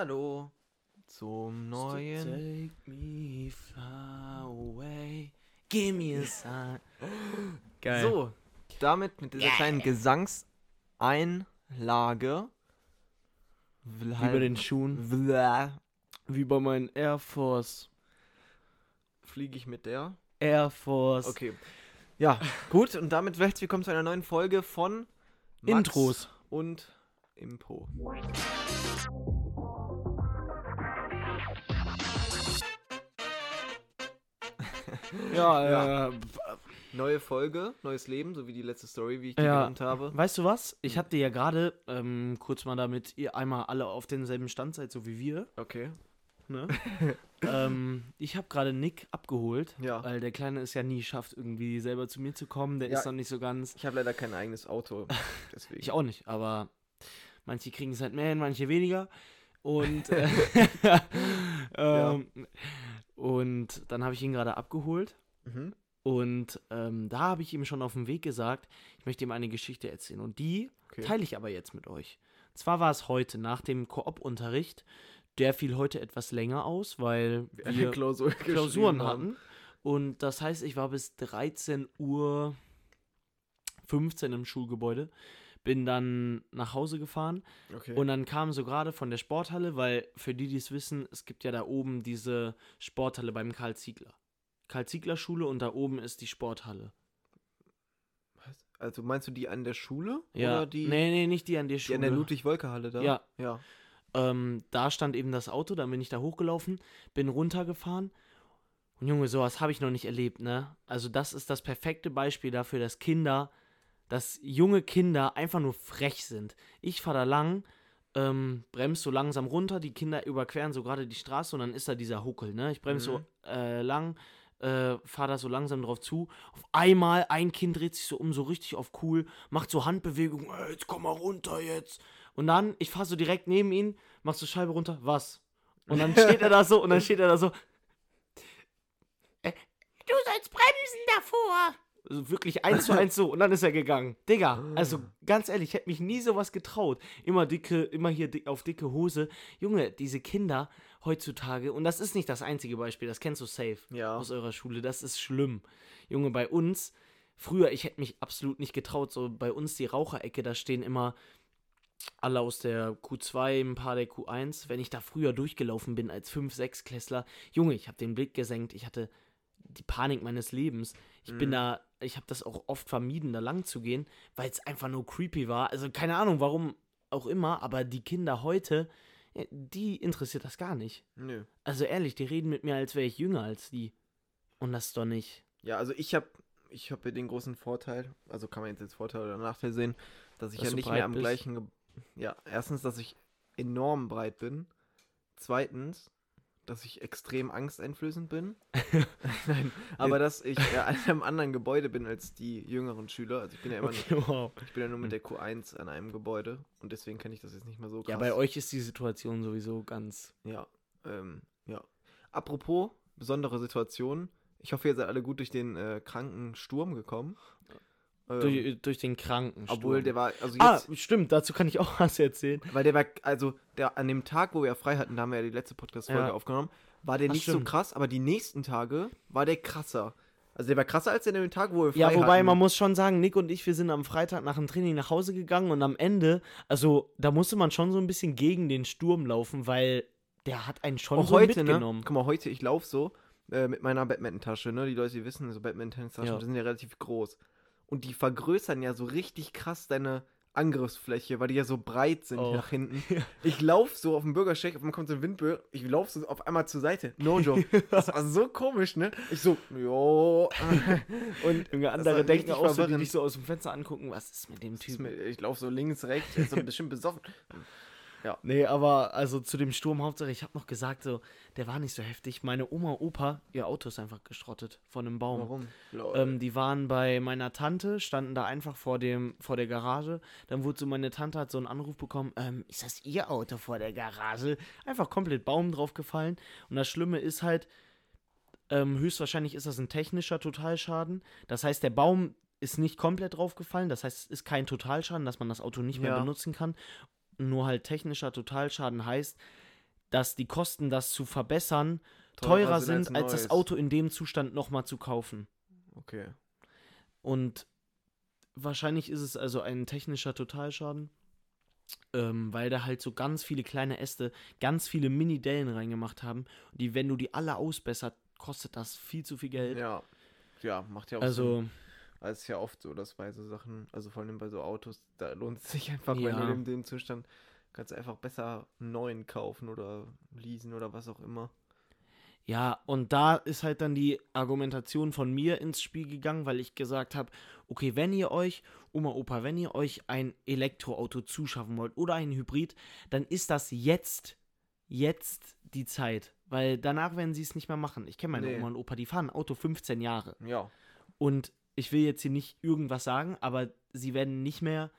Hallo zum neuen. Take me far away. Give me a sign. Geil. So, damit mit dieser kleinen Gesangseinlage. Wie bei den Schuhen. Fliege Wie bei meinen Air Force. ich mit der. Air Force. Okay. Ja, gut. Und damit herzlich willkommen zu einer neuen Folge von Max Intros. und Impo. Ja, äh, Neue Folge, neues Leben, so wie die letzte Story, wie ich die Ja. genannt habe. weißt du was? Ich hatte ja gerade, ähm, kurz mal damit ihr einmal alle auf denselben Stand seid, so wie wir. Okay. Ne? ähm, ich habe gerade Nick abgeholt, Ja. weil der Kleine es ja nie schafft, irgendwie selber zu mir zu kommen. Der Ja. ist noch nicht so ganz. Ich habe leider kein eigenes Auto. Deswegen. Ich auch nicht, aber manche kriegen es halt mehr hin, manche weniger. Und, äh, ähm, und dann habe ich ihn gerade abgeholt. Mhm. Und ähm, da habe ich ihm schon auf dem Weg gesagt, ich möchte ihm eine Geschichte erzählen. Und die Okay. teile ich aber jetzt mit euch. Zwar war es heute nach dem Koop-Unterricht. Der fiel heute etwas länger aus, weil Wir wir Klausur Klausuren hatten. Und das heißt, ich war bis 13 Uhr 15 im Schulgebäude. Bin dann nach Hause gefahren Okay. und dann kam so gerade von der Sporthalle, weil für die, die es wissen, es gibt ja da oben diese Sporthalle beim Karl Ziegler. Karl Ziegler Schule und da oben ist die Sporthalle. Was? Also meinst du die an der Schule? Ja, Oder die, nee, nee, nicht die an der die Schule. an der Ludwig-Wolke-Halle da? Ja. Ja. ähm, da stand eben das Auto, dann bin ich da hochgelaufen, bin runtergefahren. Und Junge, sowas habe ich noch nicht erlebt, ne? Also das ist das perfekte Beispiel dafür, dass Kinder, dass junge Kinder einfach nur frech sind. Ich fahre da lang, ähm, bremse so langsam runter, die Kinder überqueren so gerade die Straße und dann ist da dieser Huckel, ne? Ich bremse Mhm. so äh, lang, äh, fahre da so langsam drauf zu. Auf einmal, ein Kind dreht sich so um, so richtig auf cool, macht so Handbewegungen, "Ey, jetzt komm mal runter jetzt. Und dann, ich fahre so direkt neben ihn, mach so Scheibe runter, was? Und dann steht er da so, und dann steht er da so, äh, du sollst bremsen davor. Also wirklich eins zu eins so, und dann ist er gegangen. Digga, also ganz ehrlich, ich hätte mich nie sowas getraut. Immer dicke, immer hier dick, auf dicke Hose. Junge, diese Kinder heutzutage, und das ist nicht das einzige Beispiel, das kennst du safe Ja. aus eurer Schule, das ist schlimm. Junge, bei uns, früher, ich hätte mich absolut nicht getraut, so bei uns die Raucherecke, da stehen immer alle aus der Q2, ein paar der Q1. Wenn ich da früher durchgelaufen bin als 5, 6 Klässler, Junge, ich habe den Blick gesenkt, ich hatte die Panik meines Lebens. Ich bin Mhm. da, ich habe das auch oft vermieden, da lang zu gehen, weil es einfach nur creepy war. Also keine Ahnung, warum auch immer, aber die Kinder heute, ja, die interessiert das gar nicht. Nö. Also ehrlich, die reden mit mir, als wäre ich jünger als die. Und das ist doch nicht. Ja, also ich habe ich hab ja den großen Vorteil, also kann man jetzt als Vorteil oder Nachteil sehen, dass ich Dass ja nicht mehr am bist? gleichen. Ge ja, erstens, dass ich enorm breit bin. Zweitens, dass ich extrem angsteinflößend bin. Nein, aber dass ich ja in einem anderen Gebäude bin als die jüngeren Schüler. Also ich bin ja immer Okay, wow. nur, ich bin ja nur mit der Q1 an einem Gebäude und deswegen kann ich das jetzt nicht mehr so krass. Ja, bei euch ist die Situation sowieso ganz. Ja, ähm, ja. Apropos besondere Situationen. Ich hoffe, ihr seid alle gut durch den äh, kranken Sturm gekommen. Ähm, Durch, durch den Kranken. obwohl der war, also Ah, jetzt, stimmt, dazu kann ich auch was erzählen. weil der war, also der an dem Tag, wo wir frei hatten, da haben wir ja die letzte Podcast-Folge Ja. aufgenommen, war der Ach, nicht so stimmt. krass, aber die nächsten Tage war der krasser. Also der war krasser als der an dem Tag, wo wir frei Ja, wobei hatten. man muss schon sagen, Nick und ich, wir sind am Freitag nach dem Training nach Hause gegangen und am Ende, also da musste man schon so ein bisschen gegen den Sturm laufen, weil der hat einen schon auch so heute, ne? mitgenommen. Guck mal, heute, ich laufe so äh, mit meiner Badminton-Tasche, ne? Die Leute, die wissen, so Badminton-Taschen, Ja. die sind ja relativ groß. Und die vergrößern ja so richtig krass deine Angriffsfläche, weil die ja so breit sind Oh. nach hinten. Ich laufe so auf dem Bürgersteig, auf einmal kommt so ein Windböe, ich laufe so auf einmal zur Seite. No joke. Das war so komisch, ne? Ich so, jo. Und Junge, andere denken auch so, die dich so aus dem Fenster angucken, was ist mit dem Typen? ich laufe so links, rechts, so bestimmt besoffen. Nee, aber also zu dem Sturm Hauptsache, ich habe noch gesagt, so, der war nicht so heftig. Meine Oma, Opa, ihr Auto ist einfach geschrottet von einem Baum. Warum? Ähm, die waren bei meiner Tante, standen da einfach vor dem, vor der Garage. Dann wurde so, meine Tante hat so einen Anruf bekommen, ähm, ist das ihr Auto vor der Garage? Einfach komplett Baum draufgefallen. Und das Schlimme ist halt, ähm, höchstwahrscheinlich ist das ein technischer Totalschaden. Das heißt, der Baum ist nicht komplett draufgefallen. Das heißt, es ist kein Totalschaden, dass man das Auto nicht mehr Ja. benutzen kann. Nur halt technischer Totalschaden heißt, dass die Kosten, das zu verbessern, teurer, sind, als, als das. Auto in dem Zustand nochmal zu kaufen. Okay. Und wahrscheinlich ist es also ein technischer Totalschaden, ähm, weil da halt so ganz viele kleine Äste, ganz viele Mini-Dellen reingemacht haben. Die, wenn du die alle ausbessert, kostet das viel zu viel Geld. Ja. Ja, macht ja auch Sinn. Also, Weil es ist ja oft so, dass bei so Sachen, also vor allem bei so Autos, da lohnt es sich einfach, wenn Ja. du in dem Zustand kannst du einfach besser einen neuen kaufen oder leasen oder was auch immer. ja, und da ist halt dann die Argumentation von mir ins Spiel gegangen, weil ich gesagt habe, okay, wenn ihr euch, Oma, Opa, wenn ihr euch ein Elektroauto zuschaffen wollt oder ein Hybrid, dann ist das jetzt, jetzt die Zeit. Weil danach werden sie es nicht mehr machen. Ich kenne meine Nee. Oma und Opa, die fahren ein Auto 15 Jahre. Ja. Und ich will jetzt hier nicht irgendwas sagen, aber sie werden nicht mehr.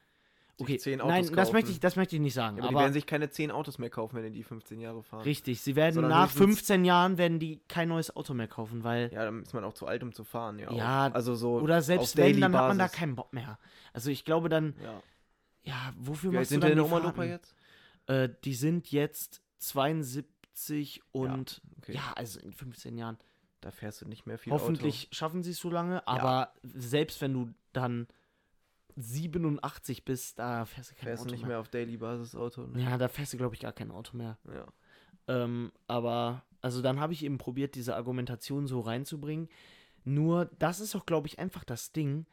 Okay, zehn Autos nein, das kaufen. möchte, ich, das möchte ich nicht sagen. aber, die aber werden sich keine 10 Autos mehr kaufen, wenn die 15 Jahre fahren. richtig, sie werden Sondern nach höchstens- 15 Jahren werden die kein neues Auto mehr kaufen, weil. Ja, dann ist man auch zu alt, um zu fahren, ja. Ja, also so oder selbst wenn, dann hat man da Basis. keinen Bock mehr. Also ich glaube dann, Ja. ja, wofür Wie machst du sind dann deine die Oma Fahrten? jetzt? Äh, die sind jetzt 72 und okay. ja, also in 15 Jahren. Da fährst du nicht mehr viel Hoffentlich schaffen sie es so lange, aber selbst wenn du dann 87 bist, da fährst du Auto. kein Fährst du Auto nicht mehr. mehr auf Daily Basis Auto. Ne? Ja, da fährst du, glaube ich, gar kein Auto mehr. Ja. Ähm, aber, also dann habe ich eben probiert, diese Argumentation so reinzubringen. Nur, das ist auch, glaube ich, einfach das Ding.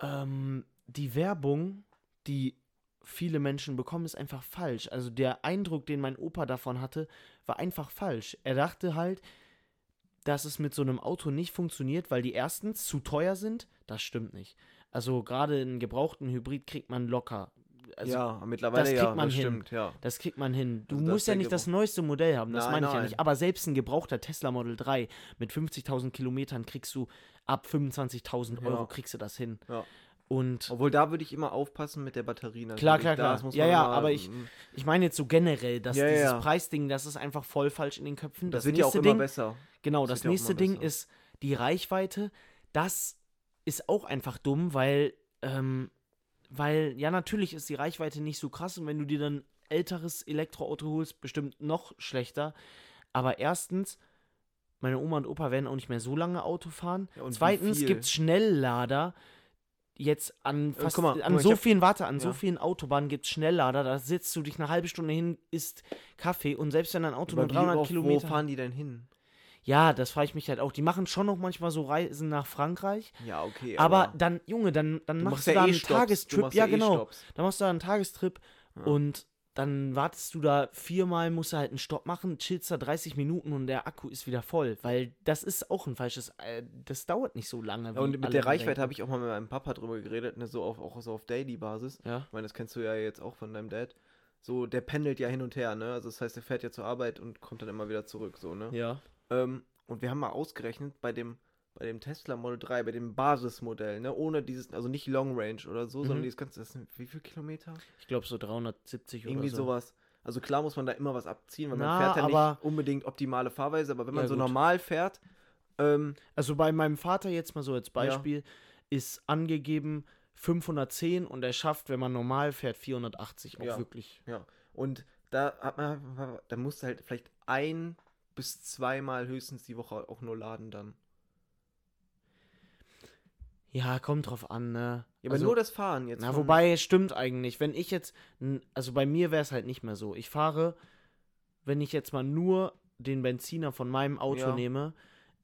Ähm, die Werbung, die viele Menschen bekommen, ist einfach falsch. Also der Eindruck, den mein Opa davon hatte, war einfach falsch. Er dachte halt, dass es mit so einem Auto nicht funktioniert, weil die erstens zu teuer sind. Das stimmt nicht. Also gerade einen gebrauchten Hybrid kriegt man locker. Also ja, mittlerweile das kriegt ja, man das hin. stimmt, ja. das kriegt man hin. Du Also musst ja nicht das neueste Modell haben, das Nein, meine ich ja nein. nicht. Aber selbst ein gebrauchter Tesla Model 3 mit 50.000 Kilometern kriegst du ab 25.000 Ja. Euro kriegst du das hin. Ja. Und Obwohl da würde ich immer aufpassen mit der Batterie. natürlich. Klar, klar, klar. Das muss Ja, ja, aber ich- ich meine jetzt so generell, dass Ja, dieses ja. Preisding, das ist einfach voll falsch in den Köpfen. Das, Das, wird ja auch immer Ding, besser. Genau, das das nächste Ding ist die Reichweite. Das ist auch einfach dumm, weil, ähm, weil, ja, natürlich ist die Reichweite nicht so krass und wenn du dir dann älteres Elektroauto holst, bestimmt noch schlechter. Aber erstens, meine Oma und Opa werden auch nicht mehr so lange Auto fahren. Ja, Zweitens gibt es Schnelllader. Jetzt an fast guck mal, an mal, so hab- vielen, warte, an so ja. vielen Autobahnen gibt es Schnelllader, da sitzt du dich eine halbe Stunde hin, isst Kaffee und selbst wenn dein Auto Aber nur wie 300 oft- Kilometer Wo fahren die denn hin? Ja, das frage ich mich halt auch. Die machen schon noch manchmal so Reisen nach Frankreich. Ja, okay. Aber, dann, Junge, dann, dann machst machst du ja da eh einen Stopps. Du Tagestrip. machst Ja, eh genau. Stopps. Dann machst du da einen Tagestrip Ja. und dann wartest du da viermal, musst du halt einen Stopp machen, chillst da 30 Minuten und der Akku ist wieder voll. Weil das ist auch ein falsches, äh, das dauert nicht so lange. Ja, und mit der Reichweite habe ich auch mal mit meinem Papa drüber geredet, ne, so auf, auch so auf Daily-Basis. Ja. Ich meine, das kennst du ja jetzt auch von deinem Dad. So, der pendelt ja hin und her, ne? Also das heißt, der fährt ja zur Arbeit und kommt dann immer wieder zurück, so, ne? Ja. Ähm, und wir haben mal ausgerechnet, bei dem, bei dem Tesla Model 3, bei dem Basismodell, ne? Ohne dieses, also nicht Long Range oder so, sondern Mhm. dieses ganze, das sind wie viel Kilometer? Ich glaube so 370 Irgendwie oder so. sowas. Also klar muss man da immer was abziehen, weil Na, man fährt ja aber- nicht unbedingt optimale Fahrweise, aber wenn man Ja, so gut. normal fährt, ähm, Also bei meinem Vater jetzt mal so als Beispiel ist angegeben 510 und er schafft, wenn man normal fährt, 480. Auch Ja. wirklich. Ja, und da hat man, da musst du halt vielleicht ein bis zweimal höchstens die Woche auch nur laden dann. Ja, kommt drauf an, ne? Ja, aber Also- nur das Fahren jetzt. Na, wobei, stimmt eigentlich. Wenn ich jetzt, also bei mir wäre es halt nicht mehr so. Ich fahre, wenn ich jetzt mal nur den Benziner von meinem Auto Ja. nehme,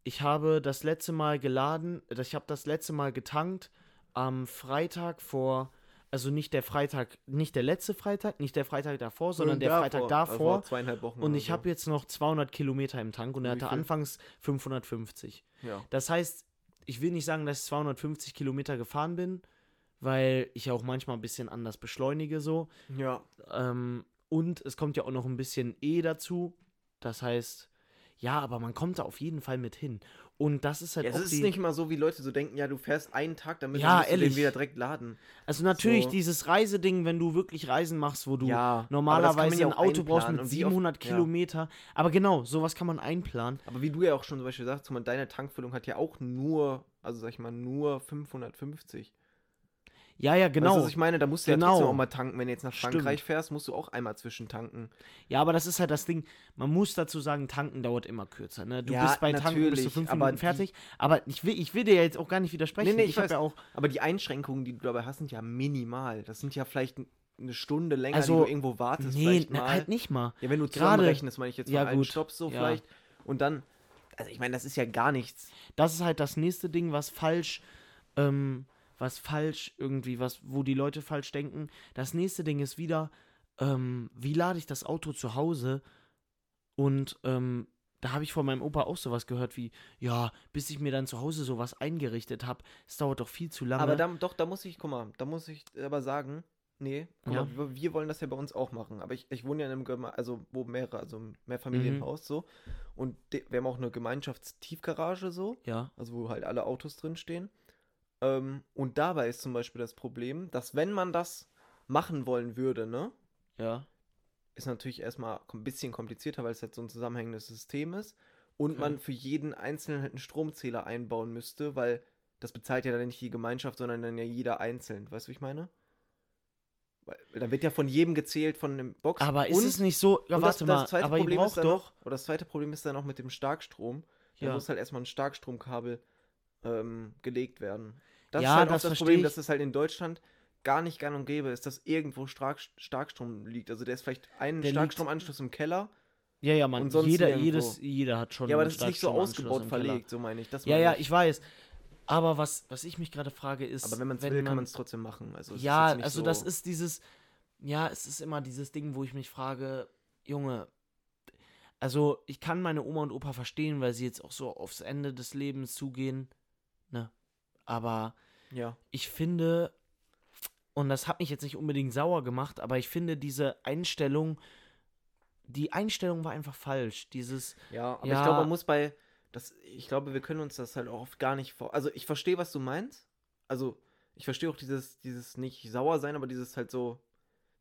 ich habe das letzte Mal geladen, äh, ich habe das letzte Mal getankt am Freitag vor, also nicht der Freitag, nicht der letzte Freitag, nicht der Freitag davor, sondern der Freitag also davor. vor zweieinhalb Wochen. Und ich so. habe jetzt noch 200 Kilometer im Tank und er hatte anfangs 550. Ja. Das heißt, ich will nicht sagen, dass ich 250 Kilometer gefahren bin, weil ich ja auch manchmal ein bisschen anders beschleunige so. Ja. Ähm, und es kommt ja auch noch ein bisschen E dazu. Das heißt, ja, aber man kommt da auf jeden Fall mit hin. Und das ist halt ja, es auch ist die, nicht immer so, wie Leute so denken, ja, du fährst einen Tag, damit Ja, du den wieder direkt laden. Also natürlich so- dieses Reiseding, wenn du wirklich Reisen machst, wo du Ja, normalerweise ja ein Auto brauchst mit Und wie oft- 700 ja. Kilometer. Aber genau, sowas kann man einplanen. Aber wie du ja auch schon zum Beispiel sagst, mal, deine Tankfüllung hat ja auch nur, also sag ich mal, nur 550. Ja, ja, Weißt du, genau. was ich meine? Da musst du ja Genau. trotzdem auch mal tanken. Wenn du jetzt nach Stimmt. Frankreich fährst, musst du auch einmal zwischentanken. Ja, aber das ist halt das Ding. Man muss dazu sagen, tanken dauert immer kürzer. Ne? Du Ja, bist bei Tanken bist du fünf Minuten fertig. Aber ich will, ich will dir jetzt auch gar nicht widersprechen. Nee, nee, ich hab weiß. ja auch. Aber die Einschränkungen, die du dabei hast, sind ja minimal. Das sind ja vielleicht eine Stunde länger, Also, die du irgendwo wartest. Nee, na, halt nicht mal. Ja, wenn du Gerade- zusammenrechnest, meine ich jetzt Ja, von allen gut. Stops so Ja. vielleicht. Und dann, also ich meine, das ist ja gar nichts. Das ist halt das nächste Ding, was falsch, ähm, was falsch irgendwie, was, wo die Leute falsch denken. Das nächste Ding ist wieder, ähm, wie lade ich das Auto zu Hause? Und ähm, da habe ich von meinem Opa auch sowas gehört wie, ja, bis ich mir dann zu Hause sowas eingerichtet habe, es dauert doch viel zu lange. Aber da, doch, da muss ich, guck mal, da muss ich aber sagen, nee, Ja. mal, wir, wollen das ja bei uns auch machen. Aber ich, ich wohne ja in einem, also wo mehrere, also Mehrfamilienhaus so. Und wir haben auch eine Gemeinschaftstiefgarage so. ja, also wo halt alle Autos drinstehen. Ähm, und dabei ist zum Beispiel das Problem, dass wenn man das machen wollen würde, ne, ja, ist natürlich erstmal ein bisschen komplizierter, weil es halt so ein zusammenhängendes System ist. Und Okay. man für jeden Einzelnen halt einen Stromzähler einbauen müsste, weil das bezahlt ja dann nicht die Gemeinschaft, sondern dann ja jeder einzeln. Weißt du, wie ich meine? Weil, dann wird ja von jedem gezählt von dem Box. aber ist und, es nicht so, ja, warte mal, zweite aber ihr Problem ist dann doch, Noch, oder das zweite Problem ist dann noch mit dem Starkstrom. Da ja, muss halt erstmal ein Starkstromkabel ähm, gelegt werden. Das Ja, ist halt das auch das Problem, ich. dass es halt in Deutschland gar nicht gang und gäbe ist, dass irgendwo Stark Starkstrom liegt. Also der ist vielleicht ein Der Starkstromanschluss im Keller. ja, ja, man, jeder, jedes, jeder hat schon ja, aber das ist nicht so ausgebaut verlegt, so meine ich. Das Ja, ja, ich weiß. Aber was, was ich mich gerade frage ist, Aber wenn man es wenn will, kann man es trotzdem machen. Also ja, also so, das ist dieses, ja, es ist immer dieses Ding, wo ich mich frage, Junge, also ich kann meine Oma und Opa verstehen, weil sie jetzt auch so aufs Ende des Lebens zugehen, ne? Aber Ja. ich finde, und das hat mich jetzt nicht unbedingt sauer gemacht, aber ich finde diese Einstellung, die Einstellung war einfach falsch. Dieses, Ja, aber Ja. ich glaube, man muss bei. Das, ich glaube, wir können uns das halt auch oft gar nicht vor. Also ich verstehe, was du meinst. Also, ich verstehe auch dieses, dieses nicht sauer sein, aber dieses halt so.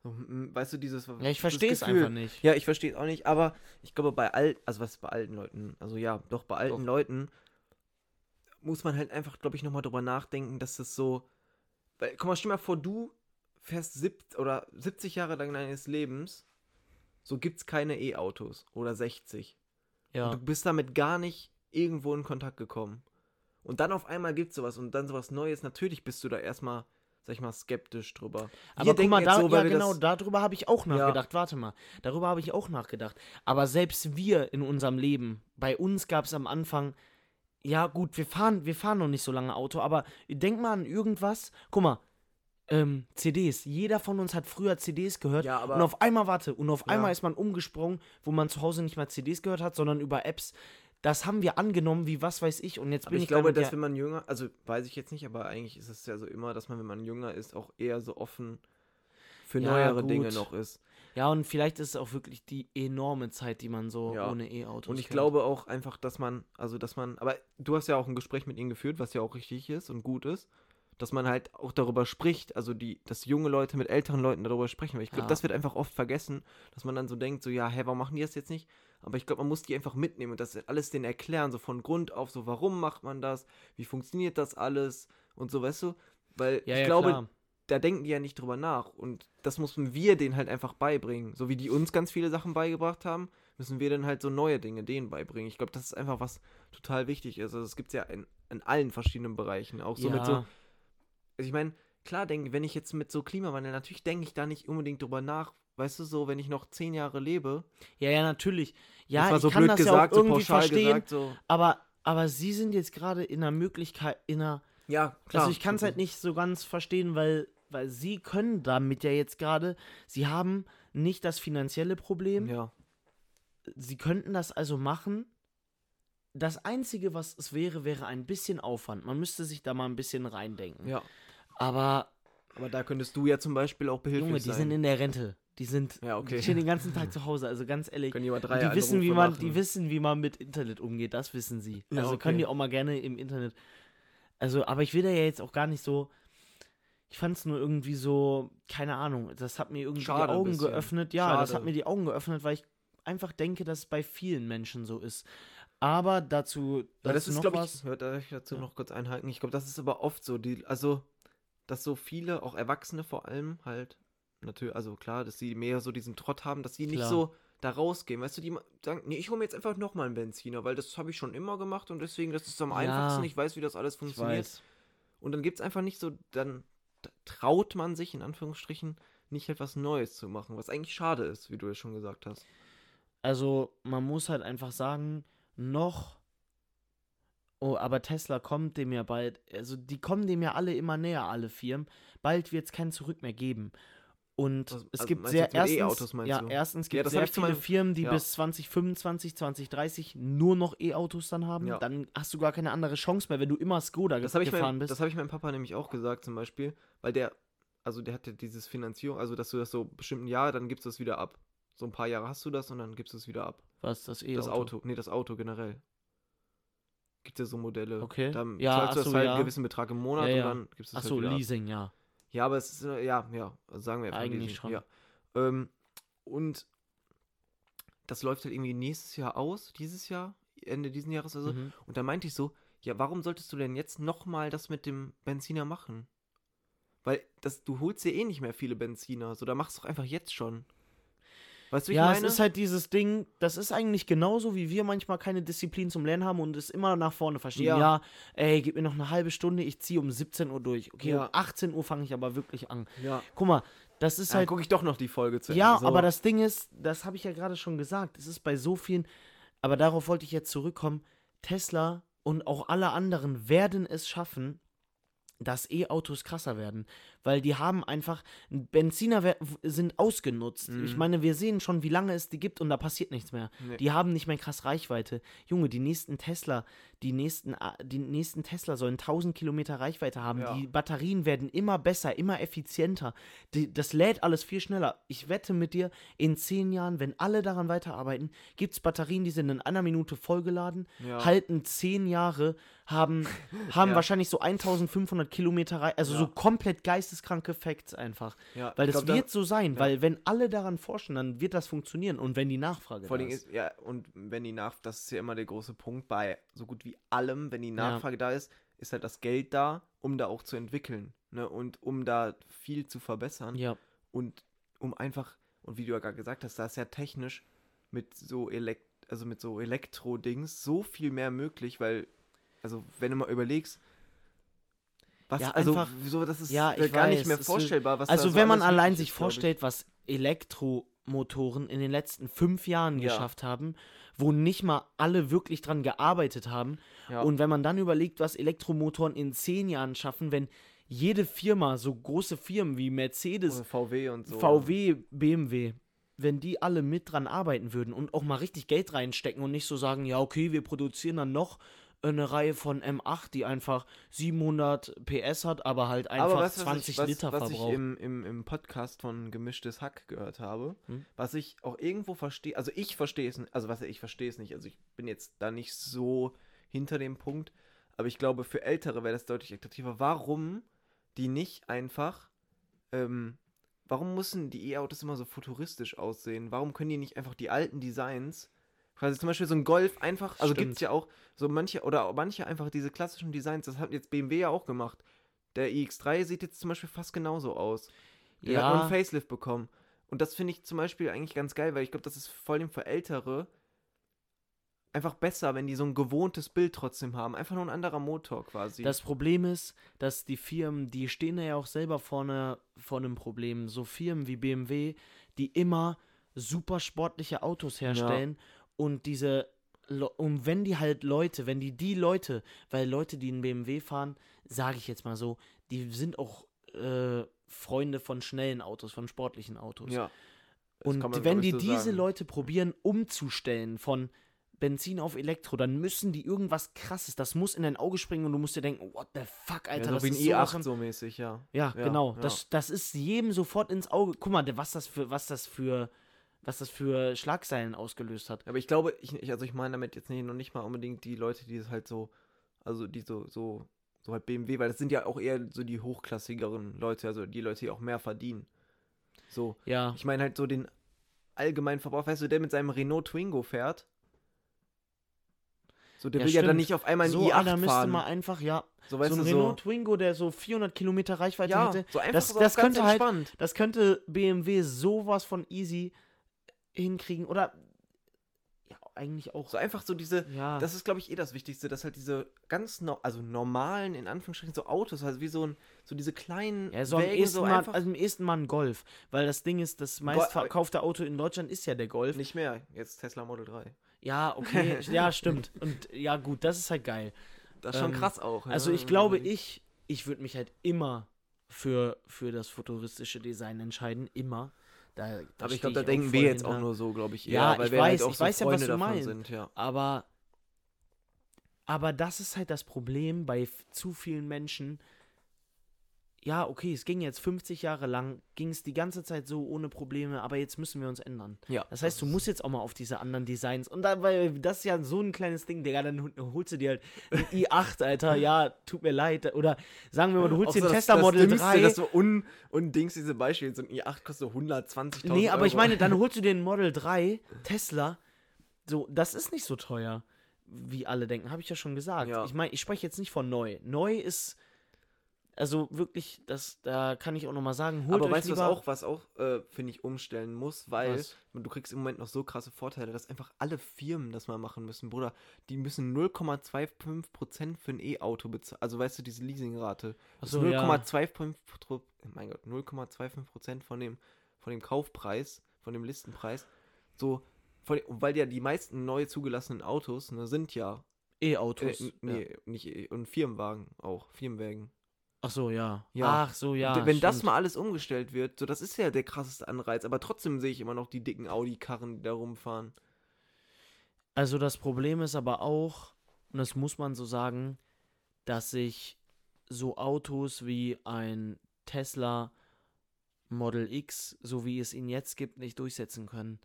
so mm, weißt du, dieses. ja, ich verstehe es einfach nicht. Ja, ich verstehe es auch nicht, aber ich glaube, bei alten, also was bei alten Leuten, also ja, doch bei alten Doch. Leuten muss man halt einfach, glaube ich, nochmal drüber nachdenken, dass das so. Weil, guck mal, stell mal vor, du fährst sieb oder 70 Jahre lang deines Lebens, so gibt's keine E-Autos oder 60. Ja. Und du bist damit gar nicht irgendwo in Kontakt gekommen. Und dann auf einmal gibt's sowas und dann sowas Neues. Natürlich bist du da erstmal, sag ich mal, skeptisch drüber. Aber guck mal, da, so, ja genau, darüber habe ich auch Ja. nachgedacht. Warte mal, darüber habe ich auch nachgedacht. Aber selbst wir in unserem Leben, bei uns gab es am Anfang, ja gut, wir fahren, wir fahren noch nicht so lange Auto, aber denk mal an irgendwas. Guck mal, ähm, CDs. Jeder von uns hat früher CDs gehört. Ja, aber- und auf einmal, warte, und auf Ja. einmal ist man umgesprungen, wo man zu Hause nicht mehr CDs gehört hat, sondern über Apps. Das haben wir angenommen, wie was weiß ich. Und jetzt Aber bin ich ich glaube, dass wenn man jünger, also weiß ich jetzt nicht, aber eigentlich ist es ja so immer, dass man, wenn man jünger ist, auch eher so offen für Ja, neuere gut. Dinge noch ist. Ja, und vielleicht ist es auch wirklich die enorme Zeit, die man so Ja. ohne E-Autos Und ich kennt. glaube auch einfach, dass man, also dass man, aber du hast ja auch ein Gespräch mit ihnen geführt, was ja auch richtig ist und gut ist, dass man halt auch darüber spricht, also die, dass junge Leute mit älteren Leuten darüber sprechen, weil ich glaube, Ja. das wird einfach oft vergessen, dass man dann so denkt, so ja, hä, warum machen die das jetzt nicht? Aber ich glaube, man muss die einfach mitnehmen und das alles denen erklären, so von Grund auf, so warum macht man das, wie funktioniert das alles und so, weißt du? Weil Ja, ich ja, glaube, klar. Da denken die ja nicht drüber nach. Und das müssen wir denen halt einfach beibringen. So wie die uns ganz viele Sachen beigebracht haben, müssen wir dann halt so neue Dinge denen beibringen. Ich glaube, das ist einfach was total wichtig ist. Also es gibt ja in, in allen verschiedenen Bereichen. Auch so ja. mit so, also ich meine, klar denke, wenn ich jetzt mit so Klimawandel, natürlich denke ich da nicht unbedingt drüber nach. Weißt du, so, wenn ich noch zehn Jahre lebe, Ja, ja, natürlich. Ja, das war ich so kann blöd das gesagt, ja auch so irgendwie pauschal verstehen, gesagt, so. aber, aber sie sind jetzt gerade in einer Möglichkeit, in einer, Ja, klar. also ich kann es halt nicht so ganz verstehen, weil, weil sie können damit ja jetzt gerade, sie haben nicht das finanzielle Problem, Ja, sie könnten das also machen. Das Einzige, was es wäre, wäre ein bisschen Aufwand. Man müsste sich da mal ein bisschen reindenken. ja. Aber, Aber da könntest du ja zum Beispiel auch behilflich Junge, die sein. sind in der Rente. Die sind, Ja, okay. die stehen den ganzen Tag zu Hause, also ganz ehrlich. Können die mal drei die wissen, wie man, machen. die wissen, wie man mit Internet umgeht, das wissen sie. Ja, also okay. können die auch mal gerne im Internet. Also, aber ich will da ja jetzt auch gar nicht so. Ich fand es nur irgendwie so, keine Ahnung, das hat mir irgendwie Schade die Augen geöffnet. Ja, das Schade. hat mir die Augen geöffnet, weil ich einfach denke, dass es bei vielen Menschen so ist. Aber dazu, Ja, das ist, noch glaube was. ich, hört, ich dazu Ja. noch kurz einhaken. Ich glaube, das ist aber oft so. Die, also, dass so viele, auch Erwachsene vor allem, halt, natürlich, also klar, dass sie mehr so diesen Trott haben, dass sie nicht Klar. so da rausgehen. Weißt du, die sagen, nee, ich hole mir jetzt einfach nochmal einen Benziner, weil das habe ich schon immer gemacht und deswegen, das ist am Ja. einfachsten, ich weiß, wie das alles funktioniert. Und dann gibt es einfach nicht so, dann traut man sich in Anführungsstrichen nicht etwas Neues zu machen, was eigentlich schade ist, wie du es schon gesagt hast. Also, man muss halt einfach sagen, noch. Oh, aber Tesla kommt dem ja bald. Also, die kommen dem ja alle immer näher, alle Firmen. Bald wird es kein Zurück mehr geben. Und Also- es also gibt sehr erstens, E-Autos, meinst ja, du? erstens Ja, gibt es hab sehr viele Firmen, die ja. bis 2025, 2030 nur noch E-Autos dann haben. Ja. Dann hast du gar keine andere Chance mehr, wenn du immer Skoda Das habe ich, gefahren meinem- bist. das hab ich meinem Papa nämlich auch gesagt, zum Beispiel, weil der, also der hatte dieses Finanzierung, also dass du das so bestimmt ein Jahr, dann gibst du es wieder ab. So ein paar Jahre hast du das und dann gibst du es wieder ab. Was, das E-Auto? Das Auto, nee, das Auto generell. Gibt ja so Modelle. Okay. Dann Ja, zahlst du so, halt ja. einen gewissen Betrag im Monat Ja, ja. und dann gibst du es Achso, halt wieder ab. Leasing, ja. Ja, aber es ist, äh, ja, ja, also sagen wir einfach Eigentlich schon. Ja. Ähm, und das läuft halt irgendwie nächstes Jahr aus, dieses Jahr, Ende diesen Jahres oder so. Mhm. Und da meinte ich so, ja, warum solltest du denn jetzt nochmal das mit dem Benziner machen? Weil das, du holst dir eh nicht mehr viele Benziner, so da machst du doch einfach jetzt schon. Weißt du, Ja, ich meine? es ist halt dieses Ding, das ist eigentlich genauso, wie wir manchmal keine Disziplin zum Lernen haben und es immer nach vorne verschieben. Ja. Ja, ey, gib mir noch eine halbe Stunde, ich ziehe um 17 Uhr durch. Okay, Ja. um 18 Uhr fange ich aber wirklich an. ja, Guck mal, das ist dann halt. gucke ich doch noch die Folge zu. Ja, so. aber das Ding ist, das habe ich ja gerade schon gesagt, es ist bei so vielen, aber darauf wollte ich jetzt zurückkommen. Tesla und auch alle anderen werden es schaffen, dass E-Autos krasser werden, weil die haben einfach Benziner sind ausgenutzt. Mhm. Ich meine, wir sehen schon, wie lange es die gibt und da passiert nichts mehr. Nee. Die haben nicht mehr krass Reichweite. Junge, die nächsten Tesla, die nächsten, die nächsten Tesla sollen 1000 Kilometer Reichweite haben. Ja. Die Batterien werden immer besser, immer effizienter. Die, das lädt alles viel schneller. Ich wette mit dir, in zehn Jahren, wenn alle daran weiterarbeiten, gibt es Batterien, die sind in einer Minute vollgeladen, Ja. halten zehn Jahre, haben, haben Ja. wahrscheinlich so 1500 Kilometer Reichweite. Also so komplett geisteskranke Facts einfach. ja, Weil das glaub, wird so sein, ja. weil wenn alle daran forschen, dann wird das funktionieren und wenn die Nachfrage Vor da allem ist. ja, und wenn die Nach, das ist ja immer der große Punkt bei so gut wie allem, wenn die Nachfrage da ist, ist halt das Geld da, um da auch zu entwickeln, ne, und um da viel zu verbessern Ja, und um einfach, und wie du ja gerade gesagt hast, da ist ja technisch mit so Elekt also mit so Elektro-Dings so viel mehr möglich, weil, also wenn du mal überlegst, was, Ja, also, einfach- so, das ist Ja, äh, gar weiß, nicht mehr vorstellbar, was also so wenn man allein sich ist, vorstellt, was Elektromotoren in den letzten fünf Jahren Ja. geschafft haben, wo nicht mal alle wirklich dran gearbeitet haben, Ja. und wenn man dann überlegt, was Elektromotoren in zehn Jahren schaffen, wenn jede Firma, so große Firmen wie Mercedes, Oder VW und so. VW, BMW, wenn die alle mit dran arbeiten würden und auch mal richtig Geld reinstecken und nicht so sagen, ja, okay, wir produzieren dann noch eine Reihe von M8, die einfach 700 PS hat, aber halt einfach Aber was, was 20 ich, was, Liter was ich verbraucht. im, im, im Podcast von Gemischtes Hack gehört habe, Hm? was ich auch irgendwo verstehe, also ich verstehe es nicht, also was ich verstehe es nicht, also ich bin jetzt da nicht so hinter dem Punkt, aber ich glaube, für Ältere wäre das deutlich attraktiver. Warum die nicht einfach, ähm, warum müssen die E-Autos immer so futuristisch aussehen? Warum können die nicht einfach die alten Designs, quasi zum Beispiel so ein Golf einfach, also gibt es ja auch so manche, oder manche einfach diese klassischen Designs, das hat jetzt BMW ja auch gemacht. Der iX3 sieht jetzt zum Beispiel fast genauso aus. Der hat nur einen ja, Facelift bekommen. Und das finde ich zum Beispiel eigentlich ganz geil, weil ich glaube, das ist vor allem für Ältere einfach besser, wenn die so ein gewohntes Bild trotzdem haben. Einfach nur ein anderer Motor quasi. das Problem ist, dass die Firmen, die stehen ja auch selber vorne vor einem Problem. So Firmen wie BMW, die immer super sportliche Autos herstellen und diese Le- und wenn die halt Leute, wenn die die Leute, weil Leute, die einen BMW fahren, sage ich jetzt mal so, die sind auch äh, Freunde von schnellen Autos, von sportlichen Autos. ja. Und man, wenn die so diese sagen. Leute probieren umzustellen von Benzin auf Elektro, dann müssen die irgendwas krasses, das muss in dein Auge springen und du musst dir denken, what the fuck, Alter, ja, so das wie ein ist sowas i8 von- so mäßig, ja. Ja, Ja, genau, ja. Das, das ist jedem sofort ins Auge. Guck mal, was das für was das für was das für Schlagzeilen ausgelöst hat. Aber ich glaube, ich, also ich meine damit jetzt nicht, noch nicht mal unbedingt die Leute, die es halt so, also die so, so, so halt BMW, weil das sind ja auch eher so die hochklassigeren Leute, also die Leute, die auch mehr verdienen. So. Ja, Ich meine halt so den allgemeinen Verbrauch, weißt du, der mit seinem Renault Twingo fährt. So, der Ja, will ja dann stimmt. nicht auf einmal ein so einer i8 müsste fahren. mal einfach, ja, so, weißt so ein du, so, Renault Twingo, der so 400 Kilometer Reichweite ja, hätte. so einfach das- so das ganz könnte halt- entspannt. Das könnte BMW sowas von easy hinkriegen. Oder ja, eigentlich auch. So einfach so diese, ja, das ist, glaube ich, eh das Wichtigste, dass halt diese ganz, no also normalen, in Anführungsstrichen, so Autos, also wie so ein, so diese kleinen ja, so am Wägen, so mal, einfach also im ehesten mal ein Golf. Weil das Ding ist, das meistverkaufte Auto in Deutschland ist ja der Golf. nicht mehr, jetzt Tesla Model 3. Ja, okay, ja, stimmt. Und ja, gut, das ist halt geil. Das ist schon Ähm, krass auch. Also ich glaube, ich, ich würde mich halt immer für, für das futuristische Design entscheiden. Immer. Da, da Aber ich glaube, da denken wir jetzt hinter. auch nur so, glaube ich, eher, Ja, weil ich wir halt weiß- auch ich so weiß ja, was du meinst. sind, ja. Aber, aber das ist halt das Problem bei zu vielen Menschen. Ja, okay, es ging jetzt 50 Jahre lang, ging es die ganze Zeit so ohne Probleme, aber jetzt müssen wir uns ändern. ja. Das heißt, du musst jetzt auch mal auf diese anderen Designs. Und da, weil das ist ja so ein kleines Ding, Digga, dann hol- holst du dir halt ein i8, Alter. Ja, tut mir leid. Oder sagen wir mal, du holst dir so das- Tesla das Model Dümmste, 3. Das so un, undings diese Beispiele, so ein i8 kostet so 120.000 Nee, aber ich Euro. meine, dann holst du dir einen Model 3 Tesla. So, das ist nicht so teuer, wie alle denken. Habe ich ja schon gesagt. Ja. Ich meine, ich spreche jetzt nicht von neu. Neu ist. Also wirklich, das, da kann ich auch nochmal sagen, holt aber weißt du, was auch, was auch, äh, finde ich, umstellen muss, weil Was? du kriegst im Moment noch so krasse Vorteile, dass einfach alle Firmen das mal machen müssen, Bruder. Die müssen 0,25% für ein E-Auto bezahlen. Also weißt du, diese Leasingrate. Ja. 0,25 Pro- mein Gott, 0,25% von dem, von dem Kaufpreis, von dem Listenpreis. So, von, weil ja die meisten neu zugelassenen Autos ne, sind ja, äh, E-Autos. n- nee, nicht, E- und Firmenwagen auch, Firmenwagen. Ach so, ja. Ja. Ach so, ja. Wenn das stimmt. mal alles umgestellt wird, so das ist ja der krasseste Anreiz, aber trotzdem sehe ich immer noch die dicken Audi-Karren, die da rumfahren. Also das Problem ist aber auch, und das muss man so sagen, dass sich so Autos wie ein Tesla Model X, so wie es ihn jetzt gibt, nicht durchsetzen können.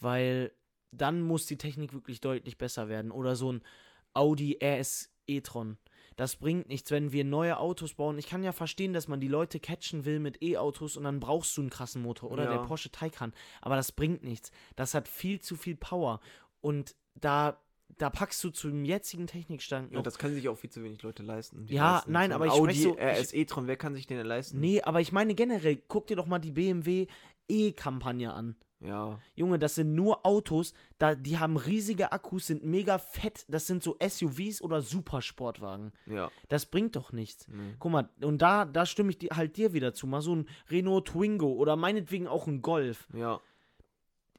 Weil dann muss die Technik wirklich deutlich besser werden. Oder so ein Audi RS e-tron. Das bringt nichts, wenn wir neue Autos bauen. Ich kann ja verstehen, dass man die Leute catchen will mit E-Autos und dann brauchst du einen krassen Motor oder Ja. der Porsche Taycan. Aber das bringt nichts. Das hat viel zu viel Power. Und da, da packst du zum jetzigen Technikstand Ja, noch. das können sich auch viel zu wenig Leute leisten. Ja, leisten nein, so aber ich Audi so- RS e-tron, wer kann sich den denn leisten? nee, aber ich meine generell, guck dir doch mal die BMW E-Kampagne an. Ja, Junge, das sind nur Autos, da, die haben riesige Akkus, sind mega fett. Das sind so SUVs oder Supersportwagen. ja. Das bringt doch nichts. Nee. Guck mal, und da, da stimme ich halt dir wieder zu. Mal so ein Renault Twingo oder meinetwegen auch ein Golf. Ja,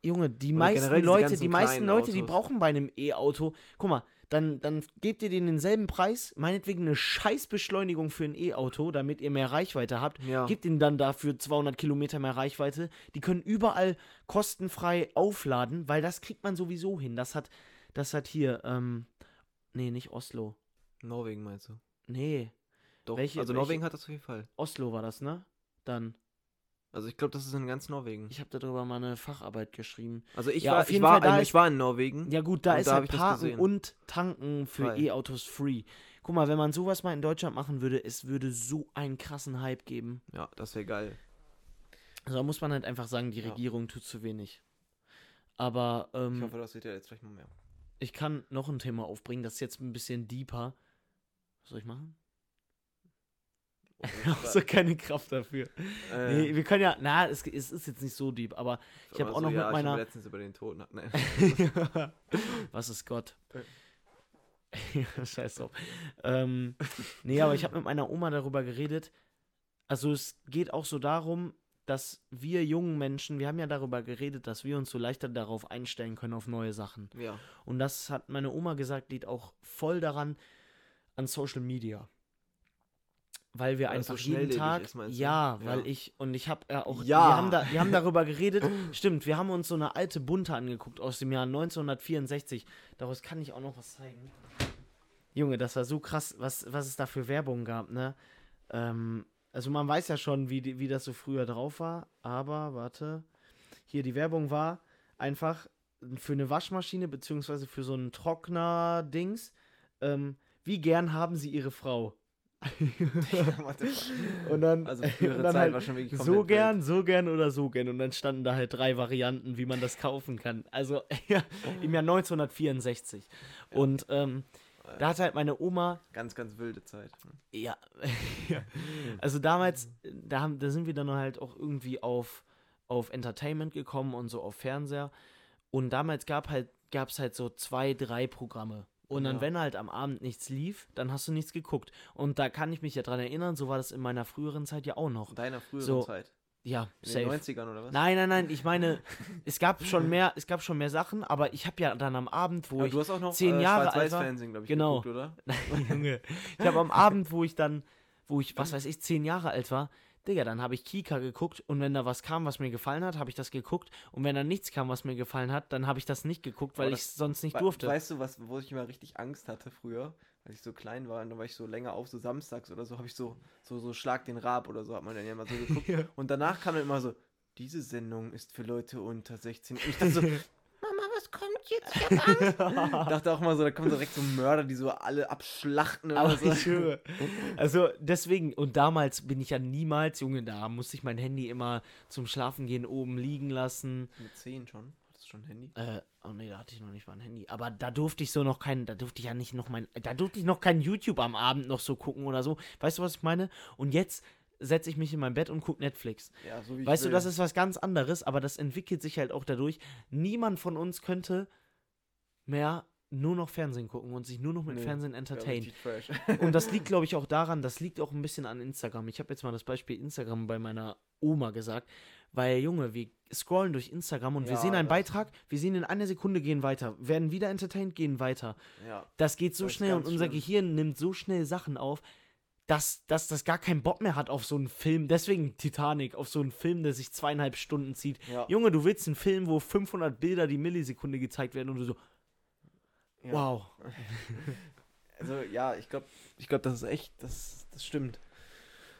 Junge, die Oder meisten Leute, die meisten Leute, die Autos. brauchen bei einem E-Auto, guck mal, dann, dann gebt ihr denen denselben Preis, meinetwegen eine Scheißbeschleunigung für ein E-Auto, damit ihr mehr Reichweite habt. ja. Gebt ihnen dann dafür 200 Kilometer mehr Reichweite. Die können überall kostenfrei aufladen, weil das kriegt man sowieso hin. Das hat, das hat hier, ähm, nee, nicht Oslo. Norwegen meinst du? Nee, Doch, Welche- also welche- Norwegen hat das auf jeden Fall. Oslo war das, ne? Dann. Also ich glaube, das ist in ganz Norwegen. Ich habe darüber mal eine Facharbeit geschrieben. Also ich Ja, war, auf ich jeden war, Fall, da ich war in Norwegen. Ja gut, da ist da halt ich Parken und Tanken für. E-Autos free. Guck mal, wenn man sowas mal in Deutschland machen würde, es würde so einen krassen Hype geben. Ja, das wäre geil. Also da muss man halt einfach sagen, die Ja. Regierung tut zu wenig. Aber Ich ähm, hoffe, das wird ja jetzt vielleicht mal mehr. ich kann noch ein Thema aufbringen, das ist jetzt ein bisschen deeper. Was soll ich machen? Ich habe so keine Kraft dafür. äh, Nee, wir können ja, na, es, es ist jetzt nicht so deep, aber ich habe auch noch ja, mit meiner- Ich letztens über den Tod. Nee. Was ist Gott? Scheiß drauf. Ähm, nee, aber ich habe mit meiner Oma darüber geredet. Also es geht auch so darum, dass wir jungen Menschen, wir haben ja darüber geredet, dass wir uns so leichter darauf einstellen können auf neue Sachen. ja. Und das hat meine Oma gesagt, liegt auch voll daran an Social Media. Weil wir Weil das so einfach jeden Tag, ist, ja, Ja. weil ich und ich habe ja auch, Ja. wir haben da, wir haben darüber geredet. Stimmt, wir haben uns so eine alte Bunte angeguckt aus dem Jahr 1964. Daraus kann ich auch noch was zeigen. Junge, das war so krass, was, was es da für Werbung gab, ne? Ähm, also man weiß ja schon, wie, die, wie das so früher drauf war, aber warte. Hier, die Werbung war einfach für eine Waschmaschine, beziehungsweise für so einen Trockner-Dings. Ähm, wie gern haben sie ihre Frau? Und dann, Also und dann Zeit halt war schon wirklich so gern, so gern oder so gern. Und dann standen da halt drei Varianten, wie man das kaufen kann. Also ja, im Jahr 1964. Und ähm, da hat halt meine Oma, Ganz, ganz wilde Zeit. ja, ja. also damals, da, haben, da sind wir dann halt auch irgendwie auf, auf Entertainment gekommen und so auf Fernseher. Und damals gab halt, gab es halt so zwei, drei Programme. Und dann, Ja. wenn halt am Abend nichts lief, dann hast du nichts geguckt. Und da kann ich mich ja dran erinnern, so war das in meiner früheren Zeit ja auch noch. In deiner früheren So, Zeit. Ja, In safe. den 90ern oder was? Nein, nein, nein, ich meine, es gab schon mehr, es gab schon mehr Sachen, aber ich habe ja dann am Abend, wo Aber ich du hast auch noch zehn Jahre alt war- glaube ich, Genau. geguckt, oder? Nein, Junge. Ich habe am Abend, wo ich dann, wo ich, was weiß ich, zehn Jahre alt war, Digga, dann habe ich Kika geguckt und wenn da was kam, was mir gefallen hat, habe ich das geguckt und wenn da nichts kam, was mir gefallen hat, dann habe ich das nicht geguckt, weil ich das- sonst nicht durfte. Weißt du, was, wo ich immer richtig Angst hatte früher, als ich so klein war, und dann war ich so länger auf, so samstags oder so, habe ich so, so, so Schlag den Rab oder so, hat man dann ja immer so geguckt. Ja. Und danach kam dann immer so, diese Sendung ist für Leute unter 16. Und ich dachte so, Mama, was kommt jetzt? Ich hab Angst. dachte auch mal so, da kommen direkt so Mörder, die so alle abschlachten oder Aber so. ich schwöre. Also deswegen, und damals bin ich ja niemals, Junge, da musste ich mein Handy immer zum Schlafen gehen oben liegen lassen. Mit 10 schon. Hattest du schon ein Handy? Äh, oh nee, da hatte ich noch nicht mal ein Handy. Aber da durfte ich so noch kein, da durfte ich ja nicht noch mein, da durfte ich noch kein YouTube am Abend noch so gucken oder so. Weißt du, was ich meine? Und jetzt setze ich mich in mein Bett und gucke Netflix. Ja, so Weißt du, das ist was ganz anderes, aber das entwickelt sich halt auch dadurch. Niemand von uns könnte mehr nur noch Fernsehen gucken und sich nur noch mit Nee, Fernsehen entertainen. Und das liegt, glaube ich, auch daran, das liegt auch ein bisschen an Instagram. Ich habe jetzt mal das Beispiel Instagram bei meiner Oma gesagt, weil, Junge, wir scrollen durch Instagram und wir Ja, sehen einen Beitrag, wir sehen in einer Sekunde, gehen weiter, werden wieder entertained, gehen weiter. ja. Das geht so Das schnell und unser schlimm. Gehirn nimmt so schnell Sachen auf, dass, dass das gar keinen Bock mehr hat auf so einen Film. Deswegen Titanic, auf so einen Film, der sich zweieinhalb Stunden zieht. Ja. Junge, du willst einen Film, wo 500 Bilder die Millisekunde gezeigt werden und du so, ja. wow. Also ja, ich glaube, ich glaube, das ist echt, das, das stimmt.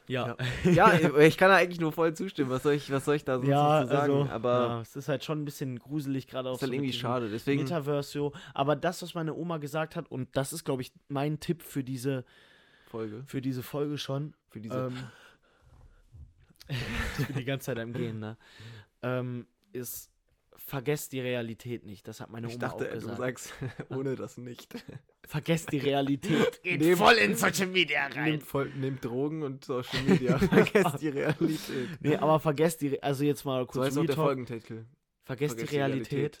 Ja, Ja, ich kann da eigentlich nur voll zustimmen. Was soll ich, was soll ich da sonst ja, zu sagen? also, Aber ja, es ist halt schon ein bisschen gruselig, gerade auch ist halt so irgendwie schade. Deswegen, Metaverse so. Aber das, was meine Oma gesagt hat, und das ist, glaube ich, mein Tipp für diese, Folge. für diese Folge schon. Für diese. Ähm, ich bin die ganze Zeit am Gehen, ne? Ähm, ist, vergesst die Realität nicht. Das hat meine Oma ich dachte, auch du gesagt. sagst ohne das nicht. vergesst die Realität. Geht Nehm- voll in Social Media rein. Nehmt, voll, nehmt Drogen und Social Media. Vergesst die Realität. Nee, aber vergesst die, also jetzt mal So kurz heißt auch der. Folgentitel. Vergesst, Vergesst die die Realität.